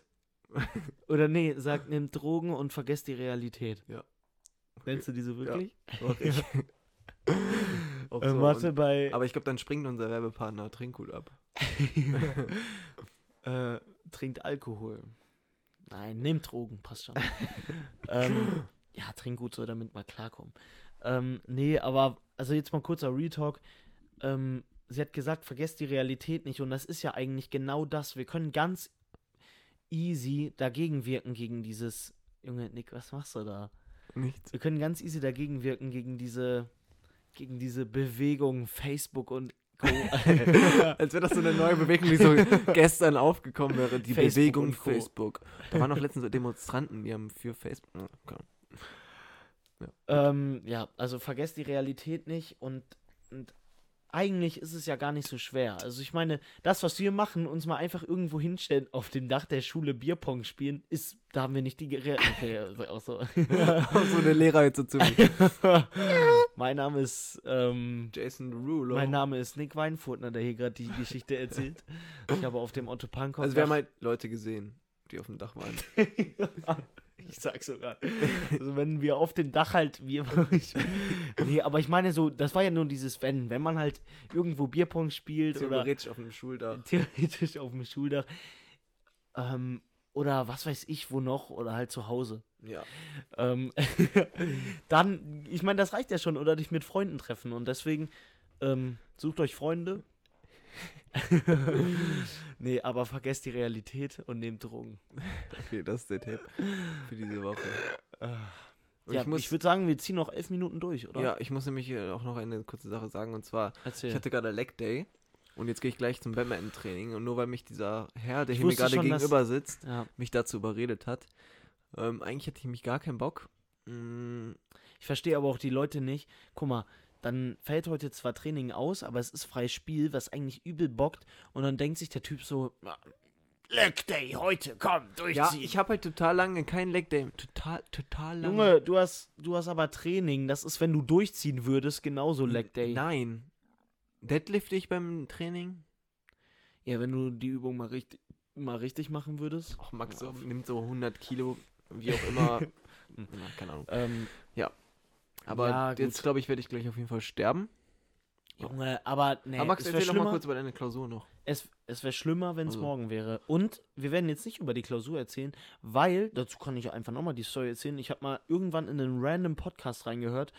Oder nee, sagt, nehmt Drogen und vergesst die Realität. Ja. Nennst du diese wirklich? Mach ich. Auch Äh, so. warte, Und, bei aber ich glaube, dann springt unser Werbepartner Trinkgut ab. äh, trinkt Alkohol. Nein, nehmt Drogen, passt schon. ähm, ja, trink gut so, damit wir klarkommen. Ähm, nee, aber, also jetzt mal kurzer Retalk. Ähm, sie hat gesagt, vergesst die Realität nicht. Und das ist ja eigentlich genau das. Wir können ganz easy dagegen wirken gegen dieses. Junge, Nick, was machst du da? Nichts. Wir können ganz easy dagegen wirken gegen diese, gegen diese Bewegung Facebook und Co. Als wäre das so eine neue Bewegung, die so gestern aufgekommen wäre. Die Facebook Bewegung. Facebook. Da waren noch letztens so Demonstranten, die haben für Facebook. Ja, ähm, ja, also vergesst die Realität nicht und, und eigentlich ist es ja gar nicht so schwer. Also ich meine, das, was wir machen, uns mal einfach irgendwo hinstellen, auf dem Dach der Schule Bierpong spielen, ist, da haben wir nicht die Re Okay, also auch so. so eine Lehrerhütte zu mein Name ist, ähm, Jason Derulo. mein Name ist Nick Weinfurtner, der hier gerade die Geschichte erzählt. Ich habe auf dem Otto Pankopf. Also wir haben halt Leute gesehen, die auf dem Dach waren. Ich sag sogar. Also wenn wir auf dem Dach halt, wir. nee, aber ich meine so, das war ja nur dieses Wenn. Wenn man halt irgendwo Bierpong spielt oder Theoretisch auf dem Schuldach. theoretisch auf dem Schuldach. Ähm, oder was weiß ich wo noch, oder halt zu Hause. Ja. Ähm, dann, ich meine, das reicht ja schon, oder dich mit Freunden treffen. Und deswegen, ähm, sucht euch Freunde. nee, aber vergesst die Realität und nehmt Drogen. Okay, das ist der Tipp für diese Woche. Und Ja, ich muss, ich würde sagen, wir ziehen noch elf Minuten durch, oder? ja, ich muss nämlich hier auch noch eine kurze Sache sagen. Und zwar, Erzähl. ich hatte gerade Leg Day. Und jetzt gehe ich gleich zum Badminton-Training. Und nur weil mich dieser Herr, der Ich hier mir gerade gegenüber sitzt, ja. mich dazu überredet hat. Ähm, eigentlich hätte ich mich gar keinen Bock. Mm, Ich verstehe aber auch die Leute nicht. Guck mal, dann fällt heute zwar Training aus, aber es ist freies Spiel, was eigentlich übel bockt. Und dann denkt sich der Typ so, "Ah, Leg Day heute, komm, durchziehen. Ja, ich habe halt total lange keinen Leg Day. Total, total lange. Junge, du hast, du hast aber Training. Das ist, wenn du durchziehen würdest, genauso Leg Day. Nein. Deadlift ich beim Training? Ja, wenn du die Übung mal richtig, mal richtig machen würdest. Och, Max so, nimmt so 100 Kilo, wie auch immer. Na, keine Ahnung. Ähm, Aber Ja, jetzt glaube ich, werde ich gleich auf jeden Fall sterben. Junge, aber nee, Aber Max, es wäre erzähl doch mal schlimmer, kurz über deine Klausur noch. es, es wär schlimmer wenn es Also. morgen wäre. Und wir werden jetzt nicht über die Klausur erzählen, weil, dazu kann ich einfach nochmal die Story erzählen, ich habe mal irgendwann in einen random Podcast reingehört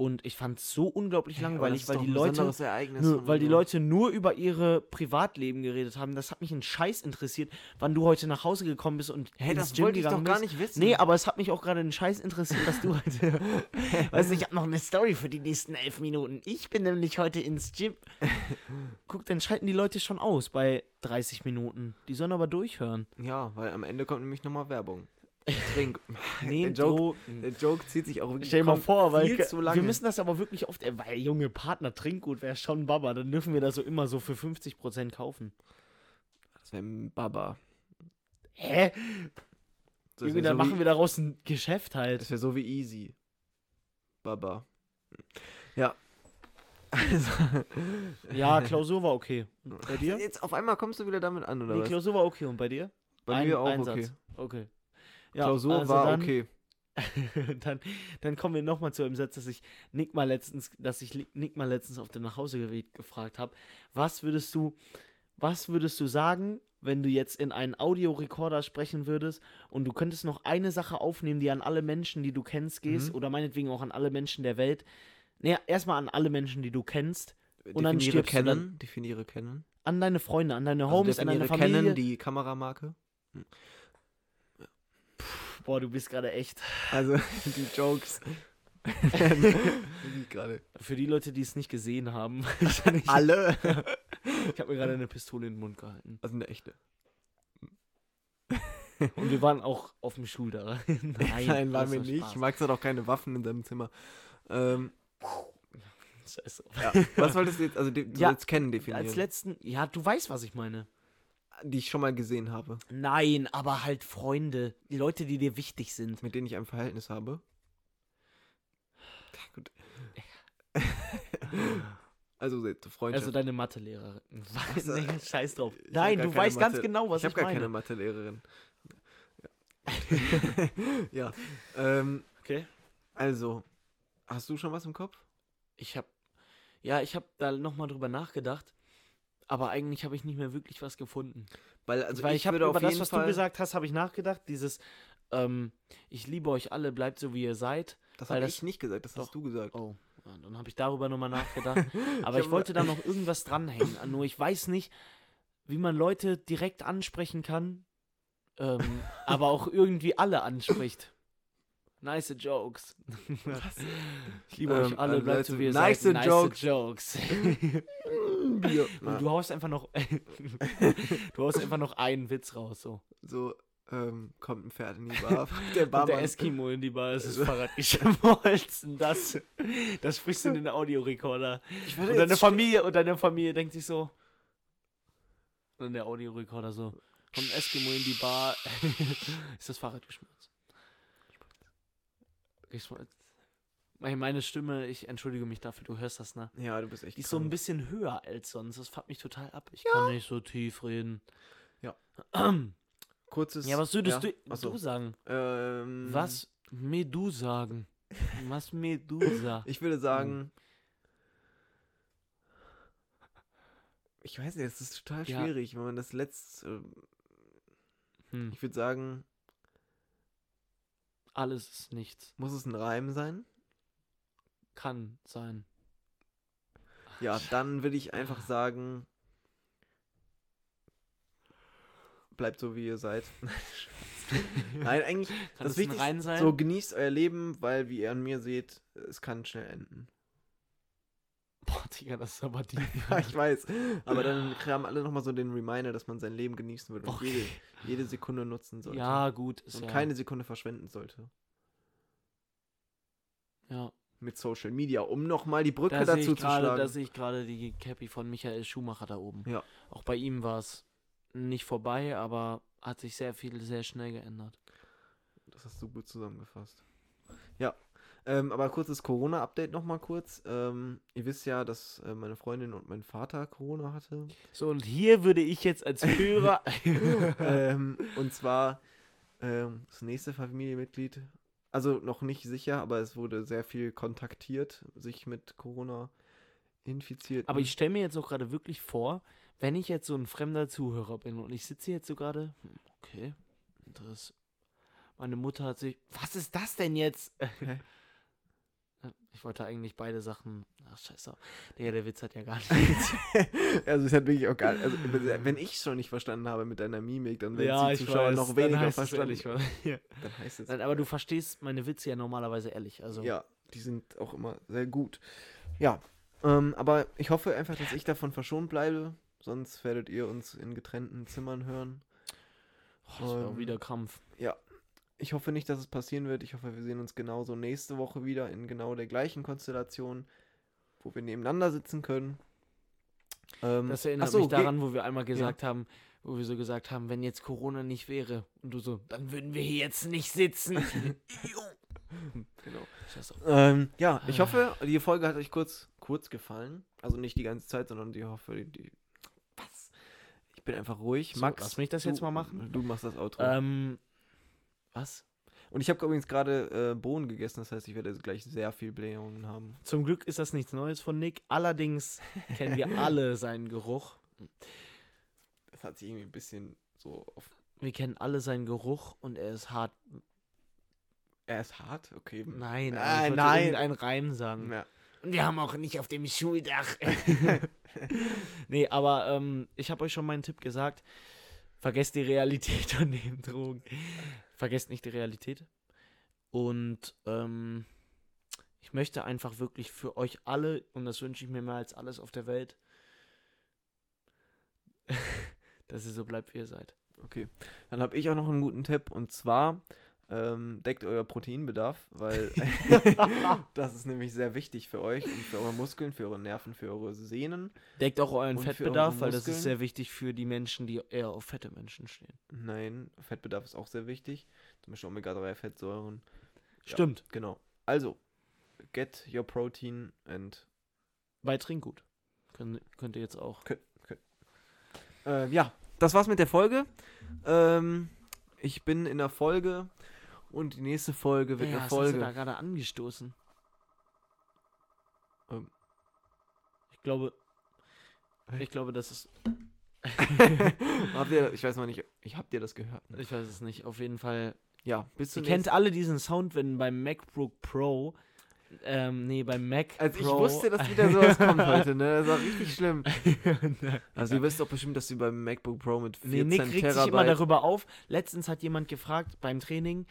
und ich fand es so unglaublich langweilig, weil die Leute... Ereignis Nö, weil die Leute nur über ihre Privatleben geredet haben. Das hat mich einen Scheiß interessiert, wann du heute nach Hause gekommen bist und ins das Gym wollte ich doch gegangen gar bist. nicht wissen. Nee, aber es hat mich auch gerade einen Scheiß interessiert, dass du heute. weißt du, ich habe noch eine Story für die nächsten elf Minuten. Ich bin nämlich heute ins Gym. Guck, dann schalten die Leute schon aus bei 30 Minuten. Die sollen aber durchhören. Ja, weil am Ende kommt nämlich nochmal Werbung. Trink. Nee, der, Joke, Drogen. der Joke zieht sich auch wirklich Stell mal vor, weil wir müssen das aber wirklich oft, äh, weil junge Partner Trinkgut wäre schon Baba, dann dürfen wir das so immer so für 50% kaufen. Das wäre ein Baba. Hä? Das Junge, dann so machen wir daraus ein Geschäft halt. Das wäre so wie easy. Baba. Ja. Also, Ja, Klausur war okay. Und Bei dir? Jetzt auf einmal kommst du wieder damit an, oder Nee, was? Klausur war okay. Und bei dir? Bei Ein- mir auch okay. Okay. Ja, Klausur also war dann, okay. dann, dann kommen wir nochmal zu einem Satz, dass ich Nick mal letztens, dass ich Nick mal letztens auf dem Nachhauseweg gefragt habe. Was würdest du, was würdest du sagen, wenn du jetzt in einen Audiorekorder sprechen würdest und du könntest noch eine Sache aufnehmen, die an alle Menschen, die du kennst, gehst, Mhm. oder meinetwegen auch an alle Menschen der Welt. Naja, erstmal an alle Menschen, die du kennst, Und dann Definiere stirbst du dann. kennen. Definiere kennen. an deine Freunde, an deine Also Homies, an deine Familie. kennen, die Kameramarke. Boah, du bist gerade echt. Also die Jokes. Für die Leute, die es nicht gesehen haben, ich, Alle. ich habe mir gerade eine Pistole in den Mund gehalten. Also eine echte. Und wir waren auch auf dem Schul da. Nein, Nein, waren wir nicht. Spaß. Max hat auch keine Waffen in seinem Zimmer. Ähm, Scheiße. ja. Was wolltest du jetzt, also du Ja, sollst kennen definieren, Als letzten, ja, du weißt, was ich meine. Die ich schon mal gesehen habe, Nein, aber halt Freunde, die Leute, die dir wichtig sind. mit denen ich ein Verhältnis habe. Ja, gut. also Freundschaft. Also deine Mathelehrerin. Was? Also, nee, scheiß drauf. Ich Nein, du weißt ganz Mathe- genau, was ich ich, habe gar meine. keine Mathelehrerin. Ja. ja. Ähm, Okay. also, hast du schon was im Kopf? Ich habe, ja, ich habe da nochmal drüber nachgedacht, aber eigentlich habe ich nicht mehr wirklich was gefunden. Weil, also Weil ich, ich, habe über das, was Fall, du gesagt hast, habe ich nachgedacht. Dieses, ähm, ich liebe euch alle, bleibt so wie ihr seid. das habe ich nicht gesagt, das Doch. hast du gesagt. Oh, dann habe ich darüber nochmal nachgedacht. Aber ich, hab- wollte da noch irgendwas dranhängen. Nur ich weiß nicht, wie man Leute direkt ansprechen kann, ähm, aber auch irgendwie alle anspricht. Nice Jokes. ich liebe Ähm, euch alle, also bleibt so wie ihr nice seid. Nice Jokes. Jokes. Du haust einfach noch, du haust einfach noch einen Witz raus, so. So, ähm, kommt ein Pferd in die Bar. der Barmann. der Eskimo in die Bar ist das Also- Fahrrad geschmolzen. Das, das sprichst du in den Audiorekorder. Und deine Familie, und deine Familie denkt sich so. Und der Audiorekorder so. Kommt ein Eskimo in die Bar. ist das Fahrrad geschmolzen? Meine- Stimme, ich entschuldige mich dafür, du hörst das, ne? Ja, du bist echt Die ist so ein krank. bisschen höher als sonst. Das fuckt mich total ab. Ich kann nicht so tief reden. Ja. ja, Kurzes. was würdest ja, du, du sagen? Ähm, Was mir du sagen? Was mir du sagen? Ich würde sagen. Ich weiß nicht, es ist total Ja. schwierig, wenn man das letzte. Hm, Ich würde sagen, alles ist nichts. muss es ein Reim sein? Kann sein. Ja, dann würde ich einfach sagen. Bleibt so, wie ihr seid. Nein, eigentlich. Kann das das ein Wichtigste, Rein sein? So, genießt euer Leben, weil, wie ihr an mir seht, es kann schnell enden. Boah, Digga, das ist aber die. Ja, ich weiß. Aber dann haben alle nochmal so den Reminder, dass man sein Leben genießen würde und Okay. jede, jede Sekunde nutzen sollte. Ja, gut. Und ja, keine Sekunde verschwenden sollte. Ja, mit Social Media, um nochmal die Brücke Da dazu zu gerade, schlagen. da sehe ich gerade die Cappy von Michael Schumacher da oben. Ja. Auch bei ihm war es nicht vorbei, aber hat sich sehr viel, sehr schnell geändert. Das hast du gut zusammengefasst. Ja, ähm, aber kurzes Corona-Update nochmal kurz. Ähm, ihr wisst ja, dass äh, meine Freundin und mein Vater Corona hatte. So, und hier würde ich jetzt als Hörer. ähm, und zwar ähm, das nächste Familienmitglied, also noch nicht sicher, aber es wurde sehr viel kontaktiert, sich mit Corona infiziert. aber ich stelle mir jetzt auch gerade wirklich vor, wenn ich jetzt so ein fremder Zuhörer bin und ich sitze jetzt so gerade, okay, interessant. Meine Mutter hat sich. Was ist das denn jetzt? Hä? Ich wollte eigentlich beide Sachen. Ach, scheiße. Digga, der Witz hat ja gar nicht. also es hat wirklich auch gar also wenn ich schon nicht verstanden habe mit deiner Mimik, dann werden die Zuschauer noch weniger heißt es verstanden. ehrlich, ja. Dann heißt es Nein, aber du verstehst meine Witze ja normalerweise ehrlich. Also, Ja, die sind auch immer sehr gut. Ja, ähm, aber ich hoffe einfach, dass ich davon verschont bleibe. Sonst werdet ihr uns in getrennten Zimmern hören. oh, das wäre ähm, wieder Krampf. Ich hoffe nicht, dass es passieren wird. Ich hoffe, wir sehen uns genauso nächste Woche wieder in genau der gleichen Konstellation, wo wir nebeneinander sitzen können. Ähm, Das erinnert so, mich daran, wo wir einmal gesagt haben, wo wir so gesagt haben, wenn jetzt Corona nicht wäre und du so, dann würden wir hier jetzt nicht sitzen. Genau. Ähm, ja, Ah. ich hoffe, die Folge hat euch kurz, kurz gefallen. Also nicht die ganze Zeit, sondern die hoffe, die, die was? Ich bin einfach ruhig. So, Max, lass mich das du, jetzt mal machen. Du machst das Outro. Ähm, was? Und ich habe übrigens gerade äh, Bohnen gegessen, das heißt, ich werde gleich sehr viel Blähungen haben. Zum Glück ist das nichts Neues von Nick. Allerdings kennen wir alle seinen Geruch. Das hat sich irgendwie ein bisschen so auf. Wir kennen alle seinen Geruch und er ist hart. Er ist hart, okay. Nein, Ah, ich nein. irgendeinen Reim sagen. Ja. Und wir haben auch nicht auf dem Schuldach. nee, aber ähm, ich habe euch schon meinen Tipp gesagt. Vergesst die Realität und nehmt Drogen. Vergesst nicht die Realität. Und ähm, ich möchte einfach wirklich für euch alle, und das wünsche ich mir mehr als alles auf der Welt, dass ihr so bleibt, wie ihr seid. Okay. Dann habe ich auch noch einen guten Tipp und zwar ähm, deckt euer Proteinbedarf, weil das ist nämlich sehr wichtig für euch und für eure Muskeln, für eure Nerven, für eure Sehnen. Deckt auch euren Fettbedarf, weil das ist sehr wichtig für die Menschen, die eher auf fette Menschen stehen. Nein, Fettbedarf ist auch sehr wichtig. Zum Beispiel Omega-3-Fettsäuren. Ja. Stimmt. Genau. Also, get your protein and Bei Trinkgut. Könnt, könnt ihr jetzt auch. Äh, ja, das war's mit der Folge. Ähm, ich bin in der Folge und die nächste Folge wird Ja, eine was hast du da Folge. gerade angestoßen? Ähm. Ich glaube. Ich glaube, das ist. habt ihr, ich weiß noch nicht, ich hab dir das gehört. Ne? Ich weiß es nicht. Auf jeden Fall. Ja, bis Ihr kennt alle diesen Sound, wenn beim MacBook Pro. Ähm, nee, beim Mac Also ich Pro. wusste, dass wieder sowas kommt heute, ne? Das war richtig schlimm. Also ihr wisst doch bestimmt, dass sie beim MacBook Pro mit 14 Nee, Nick regt Terabyte... sich immer darüber auf. Letztens hat jemand gefragt beim Training,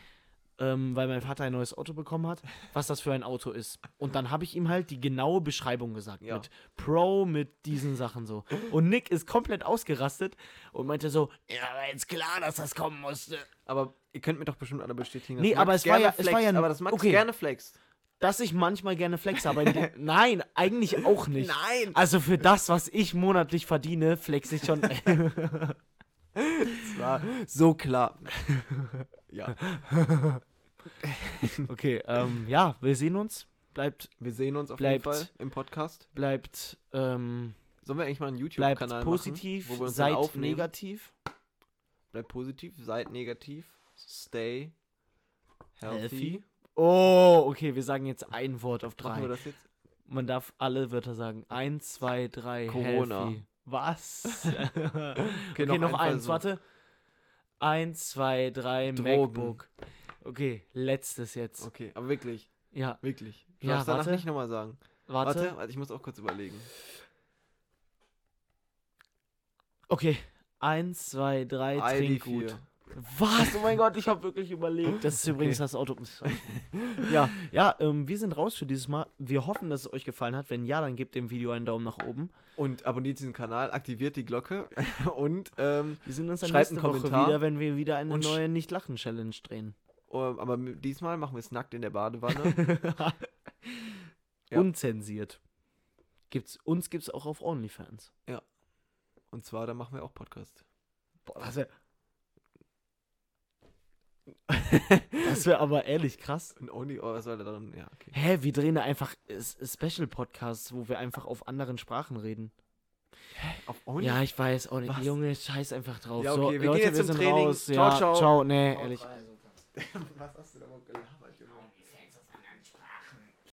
ähm, weil mein Vater ein neues Auto bekommen hat, was das für ein Auto ist. Und dann habe ich ihm halt die genaue Beschreibung gesagt. Ja. Mit Pro, mit diesen Sachen so. Und Nick ist komplett ausgerastet und meinte so, ja, war jetzt klar, dass das kommen musste. Aber ihr könnt mir doch bestimmt alle bestätigen, Nee, aber es war ja- es war flext, ja- aber das Max okay. gerne flext. Dass ich manchmal gerne flex, aber nein, eigentlich auch nicht. Nein! Also für das, was ich monatlich verdiene, flex ich schon. Das war so klar. ja. okay, ähm, ja, wir sehen uns. Bleibt, Wir sehen uns auf Bleibt- jeden Fall im Podcast. bleibt, ähm, Sollen wir eigentlich mal einen YouTube-Kanal machen? positiv, wo wir uns seid aufnehmen? negativ. Bleibt positiv, seid negativ, stay healthy. Healthy. Oh, okay, wir sagen jetzt ein Wort auf drei. Man darf alle Wörter sagen. Eins, zwei, drei, Corona. healthy. Was? Okay, okay, noch noch, ein eins, Versuch. warte. Eins, zwei, drei, Drogen. MacBook. Okay, letztes jetzt. Okay, aber wirklich, Ja, wirklich. Du Ja, darfst danach warte. nicht nochmal sagen. warte. Warte, warte, ich muss auch kurz überlegen. Okay, eins, zwei, drei, Trinkgut. ID4. Was? Oh mein Gott, ich habe wirklich überlegt. Das ist übrigens Okay. das Auto. ja, ja, ähm, wir sind raus für dieses Mal. Wir hoffen, dass es euch gefallen hat. Wenn ja, dann gebt dem Video einen Daumen nach oben. Und abonniert diesen Kanal, aktiviert die Glocke und ähm, Wir sehen uns dann Schreibt nächste einen Woche Kommentar wieder, wenn wir wieder eine neue Nicht-Lachen-Challenge drehen. oh, aber diesmal machen wir es nackt in der Badewanne. Ja. unzensiert. Gibt's, uns gibt's auch auf OnlyFans. Und zwar, da machen wir auch Podcast. Boah, das wäre. Das wäre aber ehrlich krass. Ein Only, oh, was soll da drin? Ja, okay. Hä, wir drehen da einfach Special-Podcasts, wo wir einfach auf anderen Sprachen reden. Auf Only? Ja, ich weiß. Oh, Was? Junge, scheiß einfach drauf. Ja, so, okay, wir Leute, gehen jetzt wir zum Training. raus. Ciao, ja, ciao. Ciao, nee, ehrlich. Was hast du da überhaupt Junge?